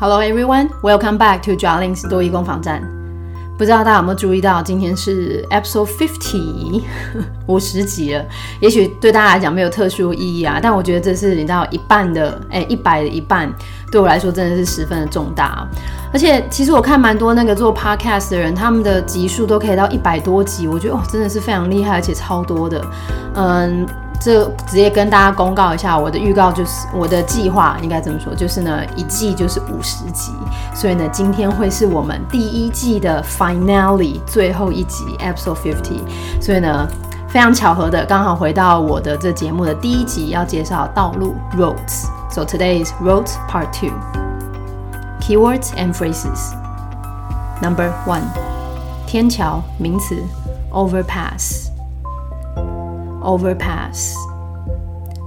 Hello everyone, welcome back to Jarlings 多益攻防站。不知道大家有没有注意到，今天是 Episode Fifty 五十集了。也许对大家来讲没有特殊意义啊，但我觉得这是你知道一半的，哎，一百的一半，对我来说真的是十分的重大。而且其实我看蛮多那个做 Podcast 的人，他们的集数都可以到一百多集，我觉得哦真的是非常厉害，而且超多的。嗯。这直接跟大家公告一下，我的预告就是我的计划应该怎么说？就是呢，一季就是五十集，所以呢，今天会是我们第一季的 finale 最后一集 episode fifty。所以呢，非常巧合的，刚好回到我的这节目的第一集，要介绍道路 roads。So today is roads part two. Keywords and phrases. Number one，天桥名词 overpass。Overpass，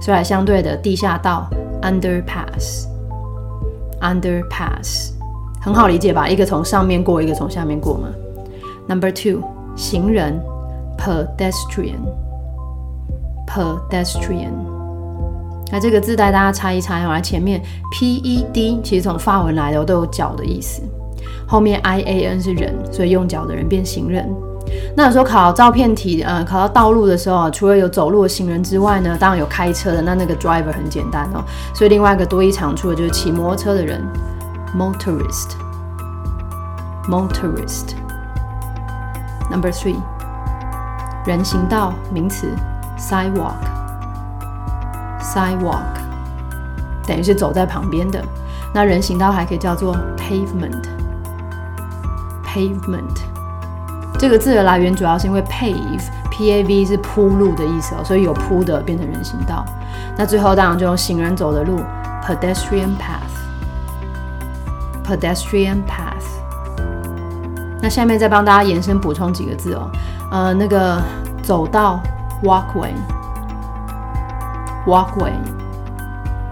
所以相对的地下道，Underpass，Underpass，很好理解吧？一个从上面过，一个从下面过嘛。Number two，行人，Pedestrian，Pedestrian，那这个字带大家猜一猜哦。来前面 P-E-D，其实从法文来的，都有脚的意思。后面 I-A-N 是人，所以用脚的人变行人。那有时候考照片题，呃，考到道路的时候，除了有走路的行人之外呢，当然有开车的，那那个 driver 很简单哦。所以另外一个多一长处的就是骑摩托车的人，motorist，motorist。Number three，人行道名词，sidewalk，sidewalk，等于是走在旁边的。那人行道还可以叫做 pavement，pavement。这个字的来源主要是因为 pave，P-A-V 是铺路的意思哦，所以有铺的变成人行道。那最后当然就行人走的路，pedestrian path，pedestrian path。那下面再帮大家延伸补充几个字哦，呃，那个走道 walkway，walkway，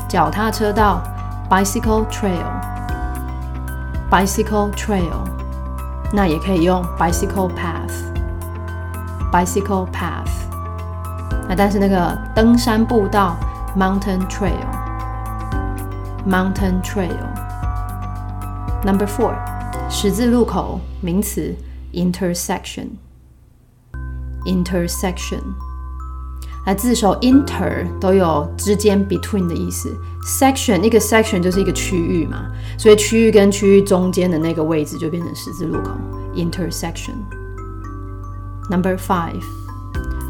脚踏车道 bicycle trail，bicycle trail。那也可以用 bicycle path，bicycle path。那但是那个登山步道 mountain trail，mountain trail。Number four，十字路口名词 intersection，intersection。 那字首 inter 都有之间 between 的意思，section 一个 section 就是一个区域嘛，所以区域跟区域中间的那个位置就变成十字路口。intersection。Number five，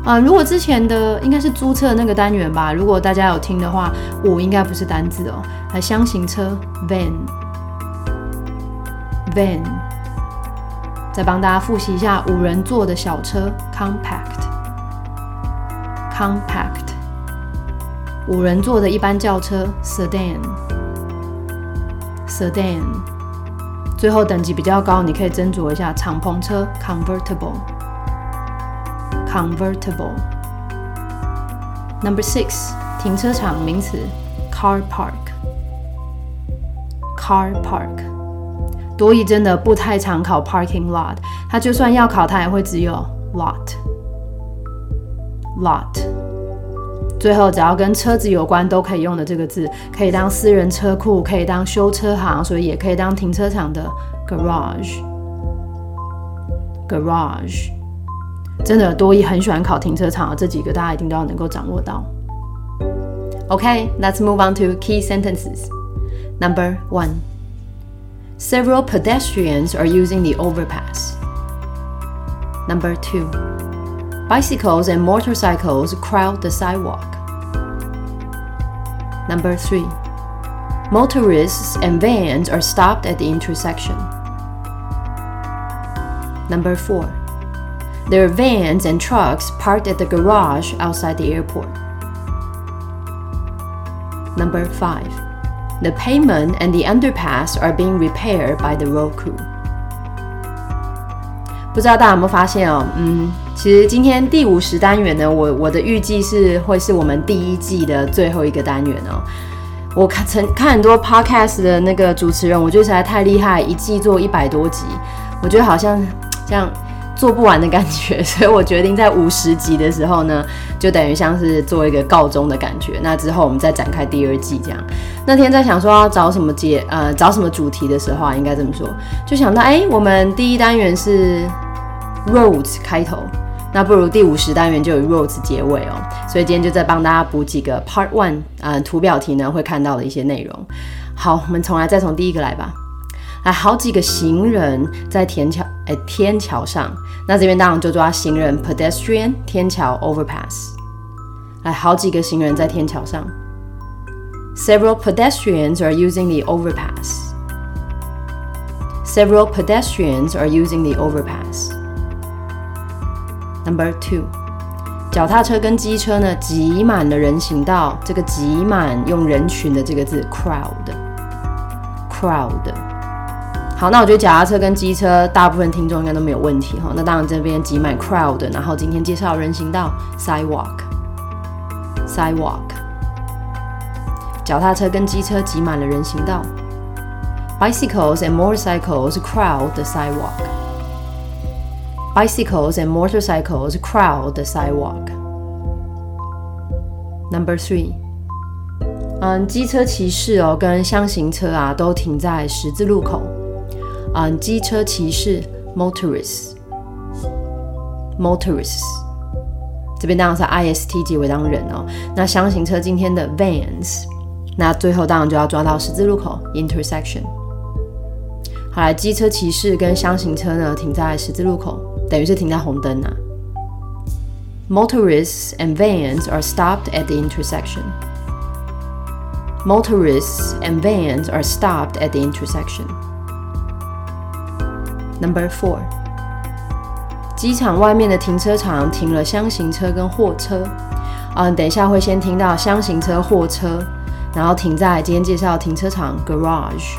啊，如果之前的应该是租车的那个单元吧，如果大家有听的话，五应该不是单字哦，还箱型车 van，van，再帮大家复习一下五人座的小车 compact。Compact，五人座的一般轿车；Sedan，Sedan，最后等级比较高，你可以斟酌一下敞篷车；Convertible，Convertible。Number six，停车场名词：Car Park，Car Park。多益真的不太常考 Parking Lot，它就算要考，它也会只有 Lot。Lot，最后只要跟车子有关都可以用的这个字，可以当私人车库，可以当修车行，所以也可以当停车场的 garage。Garage，真的多一很喜欢考停车场啊，这几个大家一定都要能够掌握到。OK，let's move on to key sentences. Number one. Several pedestrians are using the overpass. Number two. Bicycles and motorcycles crowd the sidewalk. Number 3. Motorists and vans are stopped at the intersection. Number 4. There are vans and trucks parked at the garage outside the airport. Number 5. The pavement and the underpass are being repaired by the road crew. 不知道大家有没有发现哦？嗯， 其实今天第五十单元呢，我我的预计是会是我们第一季的最后一个单元哦。我看曾看很多 podcast 的那个主持人，我觉得实在太厉害，一季做一百多集，我觉得好像像做不完的感觉，所以我决定在五十集的时候呢，就等于像是做一个告终的感觉。那之后我们再展开第二季这样。那天在想说要找什么节呃找什么主题的时候啊，应该这么说，就想到哎，我们第一单元是 roads 开头，那不如第五十单元就以 roads 结尾哦。所以今天就再帮大家补几个 part one 呃图表题呢会看到的一些内容。好，我们重来，再从第一个来吧。来，好几个行人在天桥，哎，天桥上。那这边当然就抓行人 （pedestrian） 天桥 （overpass）。来，好几个行人在天桥上。Several pedestrians are using the overpass. Several pedestrians are using the overpass. Number two，脚踏车跟机车呢挤满了人行道。这个挤满用人群的这个字 crowd，crowd。好，那我觉得脚踏车跟机车，大部分听众应该都没有问题哈。那当然这边挤满 crowd，然后今天介绍人行道 sidewalk，sidewalk。脚踏车跟机车挤满了人行道，bicycles and motorcycles crowd the sidewalk。Bicycles and motorcycles crowd the sidewalk。Number three，嗯，机车骑士哦跟箱型车啊都停在十字路口。嗯，机车骑士 motorists，motorists，这边当然是 i s t 结尾当人哦。那箱型车今天的 vans，那最后当然就要抓到十字路口 intersection。好来，机车骑士跟箱型车呢停在十字路口，等于是停在红灯啊。Motorists and vans are stopped at the intersection. Motorists and vans are stopped at the intersection. Number four，机场外面的停车场停了箱型车跟货车。嗯，等一下会先听到箱型车、货车，然后停在今天介绍停车场 garage，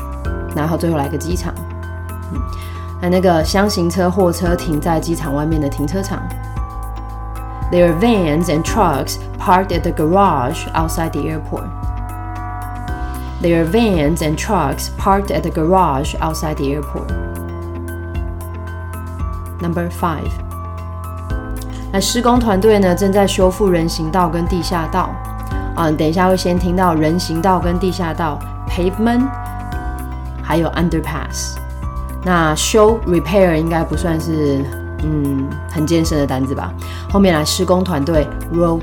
然后最后来个机场。嗯，那那个箱型车、货车停在机场外面的停车场。There are vans and trucks parked at the garage outside the airport. There are vans and trucks parked at the garage outside the airport. Number five，那施工团队呢正在修复人行道跟地下道。嗯，等一下会先听到人行道跟地下道 （pavement） 还有 underpass。 那修 （repair） 应该不算是嗯很艰深的单子吧？后面来施工团队 （road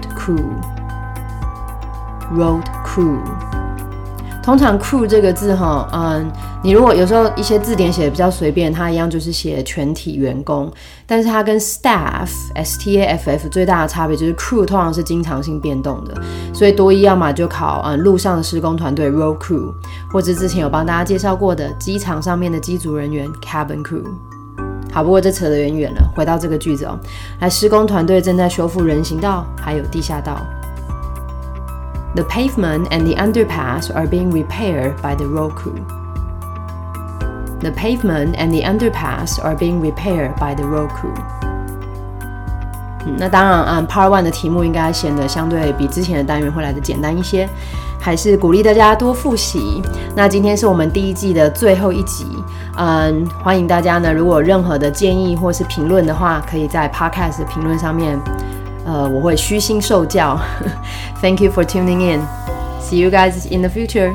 crew），road crew。通常 crew 这个字哈，嗯，你如果有时候一些字典写的比较随便，它一样就是写全体员工，但是它跟 staff s t a f f 最大的差别就是 crew 通常是经常性变动的，所以多一要么就考嗯路上的施工团队 road crew，或者之前有帮大家介绍过的机场上面的机组人员 cabin crew。好，不过这扯得远远了，回到这个句子哦，来施工团队正在修复人行道还有地下道。The pavement and the underpass are being repaired by the road crew. The pavement and the underpass are being repaired by the road crew. 那当然，嗯，Part One 的题目应该显得相对比之前的单元会来的简单一些，还是鼓励大家多复习。那今天是我们第一季的最后一集，嗯，欢迎大家呢，如果任何的建议或是评论的话，可以在 Podcast 评论上面。呃，我会虚心受教。Thank you for tuning in. See you guys in the future.